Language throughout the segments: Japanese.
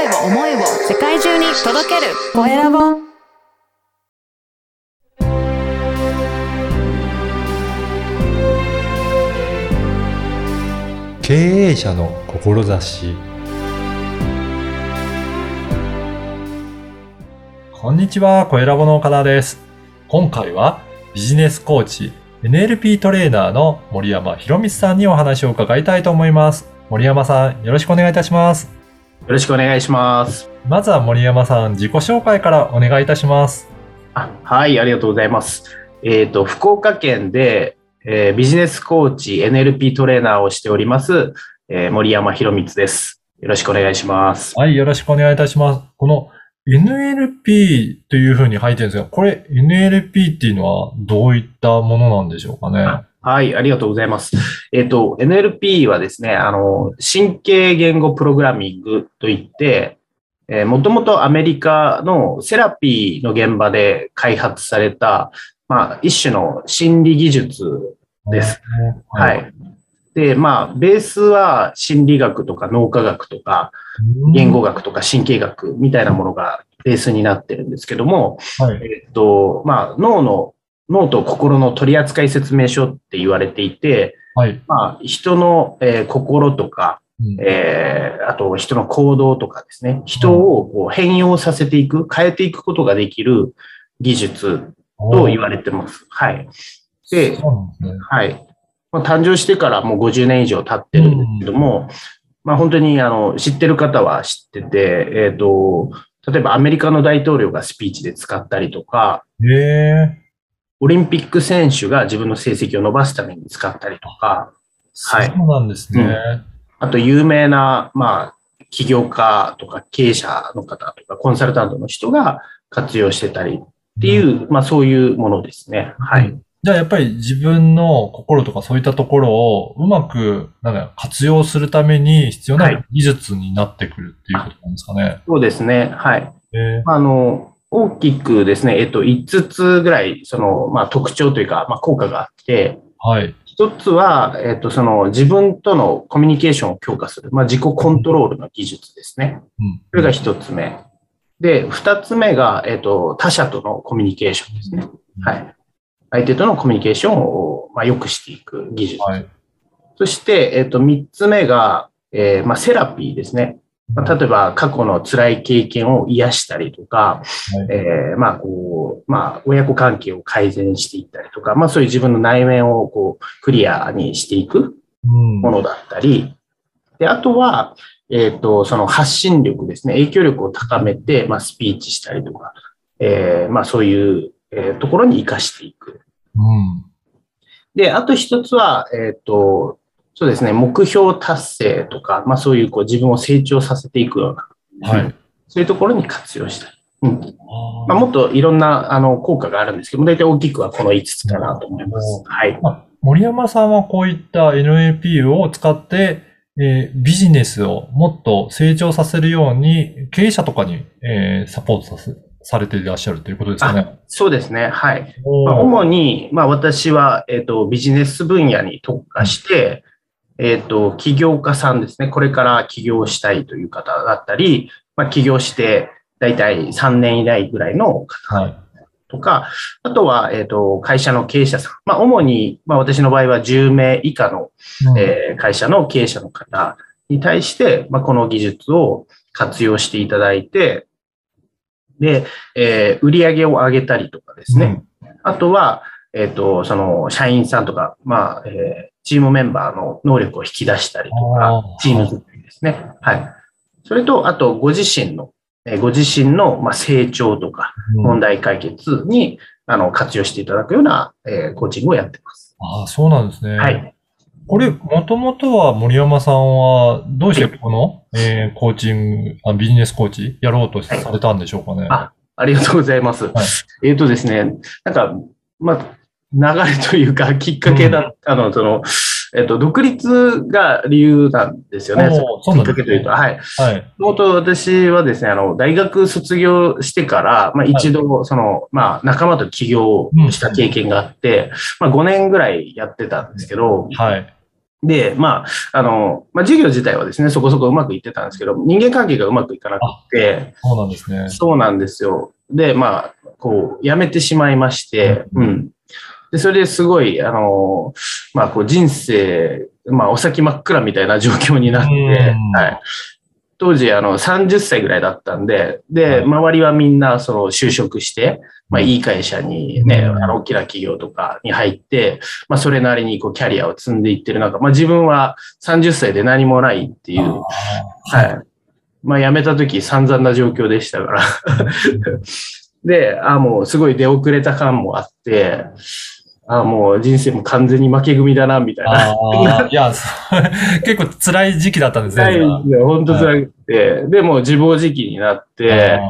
声を思いを世界中に届けるコエラボ経営者の志こんにちは、コエラボの岡田です。今回はビジネスコーチ、NLP トレーナーの森山博光さんにお話を伺いたいと思います。森山さん、よろしくお願いいたします。よろしくお願いします。まずは森山さん、自己紹介からお願いいたします。あはい、ありがとうございます。えっ、と、福岡県で、えービジネスコーチ、NLP トレーナーをしております、えー森山博光です。よろしくお願いします。はい、よろしくお願いいたします。この NLP というふうに入ってるんですが、これ NLP っていうのはどういったものなんでしょうかね？はい、ありがとうございます。えっ、と、NLP はですね、あの、神経言語プログラミングといって、えーもともとアメリカのセラピーの現場で開発された、まあ、一種の心理技術です。は。はいい。で、まあ、ベースは心理学とか脳科学とか、言語学とか神経学みたいなものがベースになってるんですけども、はい。えっと、まあ、脳の、脳と心の取扱説明書って言われていて、はい。まあ、人の、えー心とか、うんえーあと人の行動とかですね、人をこう変容させていく、変えていくことができる技術と言われてます。はい。でですね。はい。まあ、誕生してからもう50年以上経ってるんですけども、まあ本当にあの知ってる方は知ってて、えっ、と、例えばアメリカの大統領がスピーチで使ったりとか。オリンピック選手が自分の成績を伸ばすために使ったりとか、はいそうなんですね。あと有名な、まあ、起業家とか経営者の方とかコンサルタントの人が活用してたりっていう、まあそういうものですね。はい。じゃあやっぱり自分の心とかそういったところをうまくなんだ活用するために必要はない技術になってくるっていうことなんですかね。そうですね。はい。へあの、大きくですね、えっと、5つぐらい、その、まあ、特徴というか、まあ、効果があって、はい。一つは、えっと、その、自分とのコミュニケーションを強化する、まあ、自己コントロールの技術ですね。うん。それが一つ目。で、二つ目が、えっと、他者とのコミュニケーションですね。はい。相手とのコミュニケーションを、まあ、良くしていく技術。はい。そして、えっと、三つ目が、えーまあ、セラピーですね。まあ、例えば、過去の辛い経験を癒したりとか、はいえーまあ、こう、まあ、親子関係を改善していったりとか、まあ、そういう自分の内面をこう、クリアにしていくうん。ものだったり、で、あとは、えっ、と、その発信力ですね、影響力を高めて、まあ、スピーチしたりとか、えーまあ、そういう、えーところに活かしていく。うん。で、あと一つは、えっ、と、そうですね、目標達成とか、まあ、そういうこう自分を成長させていくような、はい。そういうところに活用したり。うんあまあ、もっといろんなあの効果があるんですけど、大体大きくはこの5つかなと思います。はい。まあ森山さんはこういった NLP を使って、えービジネスをもっと成長させるように、経営者とかに、えーサポートさせ、されていらっしゃるということですかね。そうですね。はい。まあ、主に、まあ、私は、えっ、と、ビジネス分野に特化して、えっ、と、起業家さんですね。これから起業したいという方だったり、まあ、起業して、だいたい3年以内ぐらいの方はい。とか、あとは、えっ、と、会社の経営者さん。まあ、主に、まあ、私の場合は10名以下のうんえー会社の経営者の方に対して、まあ、この技術を活用していただいて、で、えー売り上げを上げたりとかですね。あとは、えっ、と、その、社員さんとか、まあ、えーチームメンバーの能力を引き出したりとあかー、チーム作りですね。はい。それと、あと、ご自身の、えーご自身の、まあ、成長とか、うん問題解決に、あの、活用していただくような、えーコーチングをやってます。ああ、そうなんですね。はい。これ、もともとは森山さんは、どうしてこの、えーコーチングあ、ビジネスコーチやろうとされたんでしょうかね。あありがとうございます。はいえっ、とですね、なんか、まあ、流れというか、きっかけだったのは、その、えっ、と、独立が理由なんですよね。きっかけというと、はい。はい。もと私はですね、あの、大学卒業してから、まあ、一度、その、まあ、仲間と起業した経験があって、まあ、5年ぐらいやってたんですけど、はい。で、まあ、あの、まあ、授業自体はですね、そこそこうまくいってたんですけど、人間関係がうまくいかなくて、そうなんですね。そうなんですよ。で、まあ、こう、辞めてしまいまして、うん。で、それですごい、あの、まあ、こう、人生、まあ、お先真っ暗みたいな状況になって、うんはい。当時、あの、30歳ぐらいだったんで、はで、い周りはみんな、その、就職して、まあ、いい会社にね、うん。あの、大きな企業とかに入って、まあ、それなりに、こう、キャリアを積んでいってる中、まあ、自分は30歳で何もないっていう、あはい。まあ、辞めた時散々な状況でしたから。で、あもうすごい出遅れた感もあって、あもう人生も完全に負け組だな、みたいな。いや、結構辛い時期だったんですね。はい、じゃあ本当辛くて、で、もう自暴自棄になって、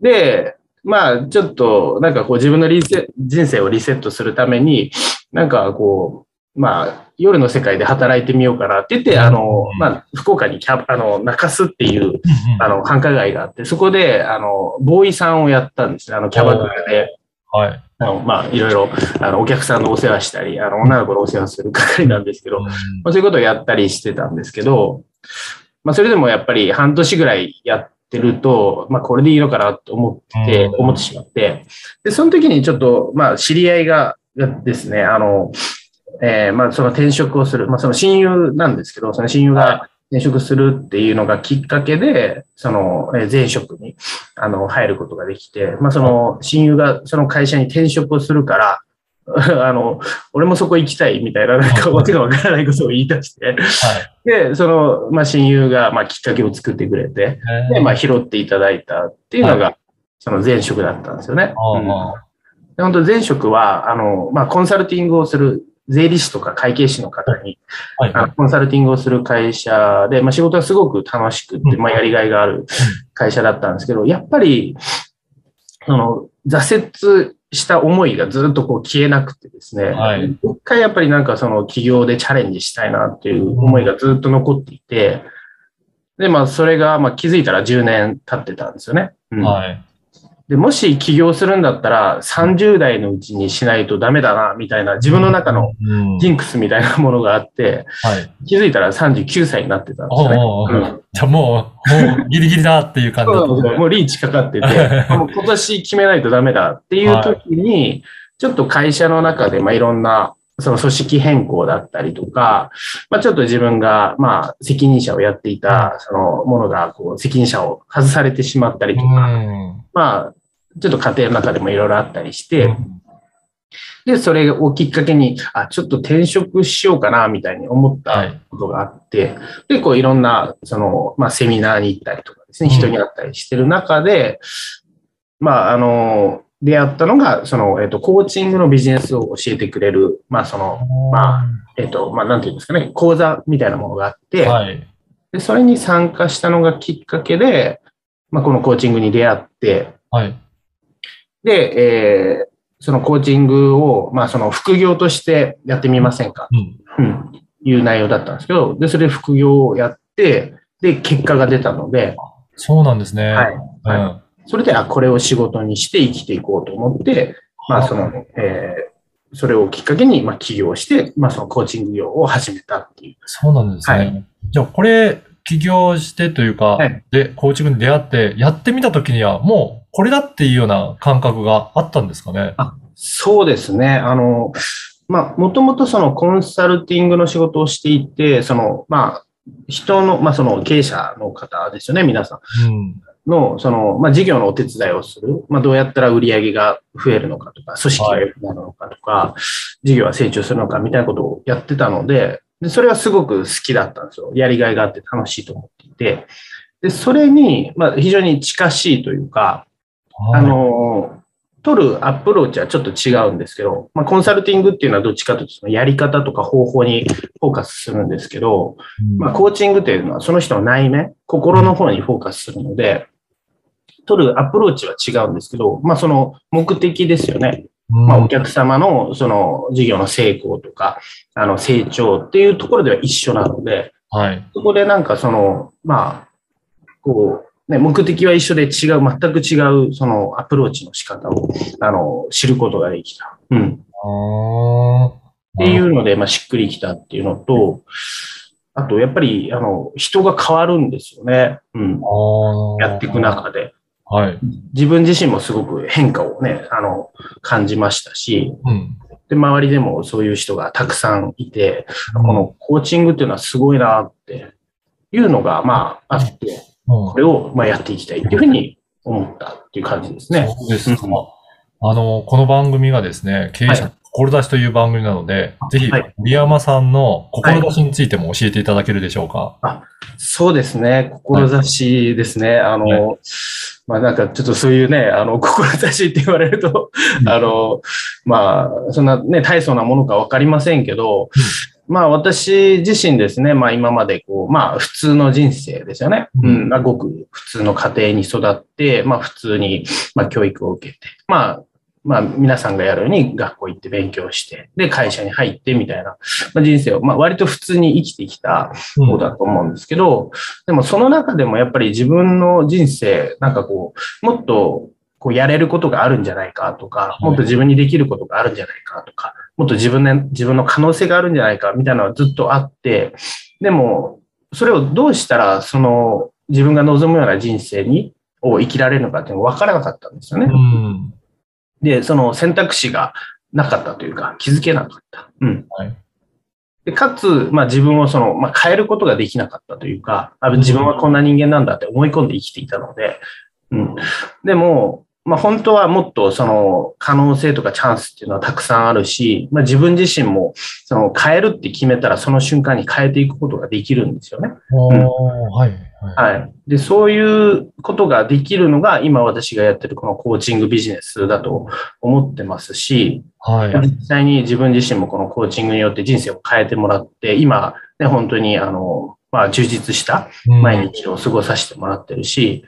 で、まあ、ちょっと、なんかこう自分のリセ人生をリセットするために、なんかこう、まあ、夜の世界で働いてみようかなって言って、あのう、んまあ、福岡にキャあの、中洲っていう、あの、繁華街があって、そこで、あの、ボーイさんをやったんですね。あの、キャバクラで、はい。あの、まあ、いろいろ、あの、お客さんのお世話したり、あの、女の子のお世話する係なんですけど、うん。まあ、そういうことをやったりしてたんですけど、まあ、それでもやっぱり半年ぐらいやってると、まあ、これでいいのかなと思って、うん。思ってしまって、で、その時にちょっと、まあ、知り合いが、がですね、あの、えーまあ、その転職をする、まあ、その親友なんですけど、その親友はが転職するっていうのがきっかけで、その、えー前職に、あの、入ることができて、まあ、その、親友がその会社に転職をするから、あの、俺もそこ行きたいみたいな、なんかわけのわからないことを言い出して、はい。で、その、まあ、親友が、まあ、きっかけを作ってくれて、えー。で、まあ、拾っていただいたっていうのが、その前職だったんですよね。うん。で本当前職は、あの、まあ、コンサルティングをする、税理士とか会計士の方に、はい。あのコンサルティングをする会社で、まあ、仕事はすごく楽しくって、うん。まあ、やりがいがある会社だったんですけど、やっぱり、その、挫折した思いがずっとこう消えなくてですね、はい一回やっぱりなんかその企業でチャレンジしたいなっていう思いがずっと残っていて、で、まあ、それが、まあ、気づいたら10年経ってたんですよね。うんはい。で、もし起業するんだったら、30代のうちにしないとダメだな、みたいな、自分の中のうん、ジンクスみたいなものがあって、はい。気づいたら39歳になってたんですよね。おー。うん。じゃあもう、もうギリギリだっていう感じだもうリーチかかってて、もう今年決めないとダメだっていう時に、ちょっと会社の中で、まあ、いろんな、その組織変更だったりとか、まあ、ちょっと自分が、まあ、責任者をやっていた、そのものが、こう、責任者を外されてしまったりとか、うん。まあ、ちょっと家庭の中でもいろいろあったりして、うんで、それをきっかけに、あ、ちょっと転職しようかな、みたいに思ったはい。ことがあって、で、こういろんな、その、まあ、セミナーに行ったりとかですね、うん人に会ったりしてる中で、まあ、あの、出会ったのが、その、えっ、と、コーチングのビジネスを教えてくれる、まあ、その、まえっ、と、まあ、なんていうんですかね、講座みたいなものがあって、はい。で、それに参加したのがきっかけで、まあ、このコーチングに出会って、はい。で、えーそのコーチングを、まあ、その副業としてやってみませんか、うん。うん、いう内容だったんですけど、で、それで副業をやって、で、結果が出たので、そうなんですね。はい。はいうんそれで、あ、これを仕事にして生きていこうと思って、まあ、その、えーそれをきっかけに、まあ、起業して、まあ、そのコーチング業を始めたっていう。そうなんですね。はいじゃあ、これ、起業してというか、はいで、コーチングに出会って、やってみたときには、もう、これだっていうような感覚があったんですかね？そうですね。あの、まあ、もともとそのコンサルティングの仕事をしていて、その、まあ、人の、まあ、その経営者の方ですよね、皆さん。うん。の、その、まあ、事業のお手伝いをする。まあ、どうやったら売り上げが増えるのかとか、組織が良くなるのかとか、事業は成長するのかみたいなことをやってたので、で、それはすごく好きだったんですよ。やりがいがあって楽しいと思っていて。で、それに、まあ、非常に近しいというか、あの、取るアプローチはちょっと違うんですけど、まあ、コンサルティングっていうのはどっちかというと、そのやり方とか方法にフォーカスするんですけど、うんまあ、コーチングっていうのはその人の内面、心の方にフォーカスするので、取るアプローチは違うんですけど、まあ、その目的ですよね。うんまあ、お客様のその事業の成功とか、あの成長っていうところでは一緒なので、はい。そこでなんかその、まあ、こう、ね、目的は一緒で違う、全く違うそのアプローチの仕方を、あの、知ることができた。うん。っていうので、まあ、しっくりきたっていうのと、あと、やっぱり、あの、人が変わるんですよね。うん。やっていく中で。はい。自分自身もすごく変化をね、あの、感じましたし、うん。で、周りでもそういう人がたくさんいて、このコーチングっていうのはすごいなっていうのが、まあ、あって、うんこれを、まあ、やっていきたいっていうふうに思ったっていう感じですね。そうですかうん。あの、この番組がですね、経営者の志という番組なので、ぜひはい、森山さんの志についても教えていただけるでしょうか？そうですね。志ですね。あの、まあなんかちょっとそういうね、あの、志って言われると、うんあの、まあ、そんなね、大層なものかわかりませんけど、まあ私自身ですね、まあ今までこう、まあ普通の人生ですよね。ううんん、まあごく普通の家庭に育って、まあ普通に、まあ教育を受けて、まあ、まあ皆さんがやるように学校行って勉強して、で会社に入ってみたいな、まあ、人生を、まあ割と普通に生きてきたうん方だと思うんですけど、でもその中でもやっぱり自分の人生、なんかこう、もっとこうやれることがあるんじゃないかとか、いもっと自分にできることがあるんじゃないかとか、もっと自分で、自分の可能性があるんじゃないかみたいなのはずっとあって、でも、それをどうしたら、その自分が望むような人生に、を生きられるのかっていうのが分からなかったんですよね。うん。で、その選択肢がなかったというか、気づけなかった。うん。はいでかつ、まあ自分をその、まあ変えることができなかったというか、あ自分はこんな人間なんだって思い込んで生きていたので、うん。でも、まあ本当はもっとその可能性とかチャンスっていうのはたくさんあるし、まあ自分自身もその変えるって決めたらその瞬間に変えていくことができるんですよね。おーはい。はい。はい。で、そういうことができるのが今私がやってるこのコーチングビジネスだと思ってますし、はい。実際に自分自身もこのコーチングによって人生を変えてもらって、今、ね、本当にあの、まあ充実したうん毎日を過ごさせてもらってるし、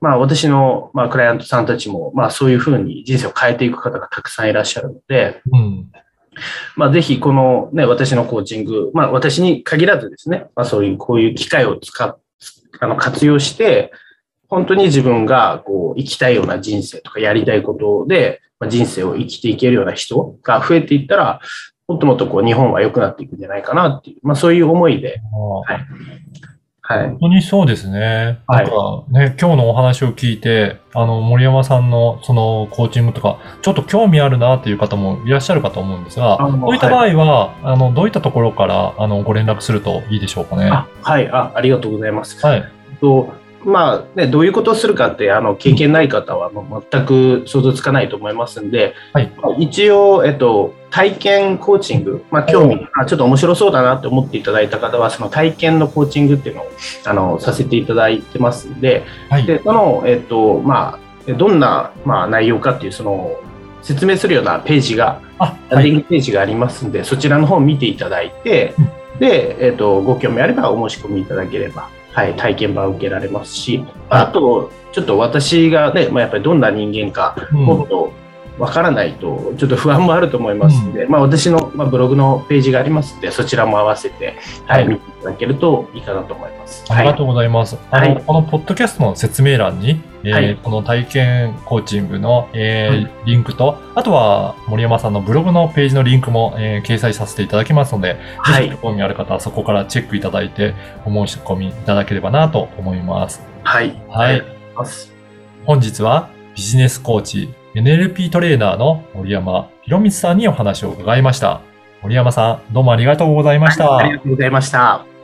まあ私の、まあ、クライアントさんたちも、まあそういうふうに人生を変えていく方がたくさんいらっしゃるので、うん。まあぜひこのね、私のコーチング、まあ私に限らずですね、まあそういうこういう機会を使っ、あの活用して、本当に自分がこう生きたいような人生とかやりたいことで、まあ、人生を生きていけるような人が増えていったら、もっともっとこう日本は良くなっていくんじゃないかなっていう、まあそういう思いで、はい。はい。本当にそうですね。はいなんかね、今日のお話を聞いて、あの、森山さんのそのコーチングとか、ちょっと興味あるなっていう方もいらっしゃるかと思うんですが、そういった場合は、あの、どういったところから、あの、ご連絡するといいでしょうかね。あはいあ。ありがとうございます。はい。とまあね、どういうことをするかって、あの、経験ない方はもう全く想像つかないと思いますんで、はい一応、えっと、体験コーチング、まあ、興味、あちょっと面白そうだなって思っていただいた方は、その体験のコーチングっていうのを、あの、させていただいてますんで、はい。で、その、えっと、まあ、どんな、まあ、内容かっていう、その、説明するようなページが、あ、ランディはい。ングページがありますんで、そちらの方を見ていただいて、で、えっ、と、ご興味あればお申し込みいただければ、はい、体験版受けられますし、はい。あと、ちょっと私がね、まあ、やっぱりどんな人間か、うん。もっとわからないと、ちょっと不安もあると思いますので、まあ、私の、まあ、ブログのページがありますので、そちらも合わせて、はい、はい見ていただけるといいかなと思います。ありがとうございます。あの、はいこのポッドキャストの説明欄に、えーはいこの体験コーチングの、えーはリンクと、あとは森山さんのブログのページのリンクも、えー掲載させていただきますので、はいぜひ興味ある方はそこからチェックいただいて、お申し込みいただければなと思います。はい。はい。本日はビジネスコーチ、NLP トレーナーの森山博光さんにお話を伺いました。森山さん、どうもありがとうございました。ありがとうございました。